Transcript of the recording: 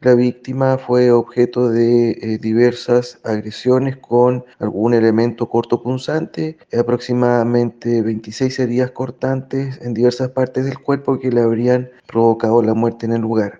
la víctima fue objeto de eh, diversas agresiones con algún elemento cortopunzante, aproximadamente 26 heridas cortantes en diversas partes del cuerpo que le habrían provocado la muerte en el lugar.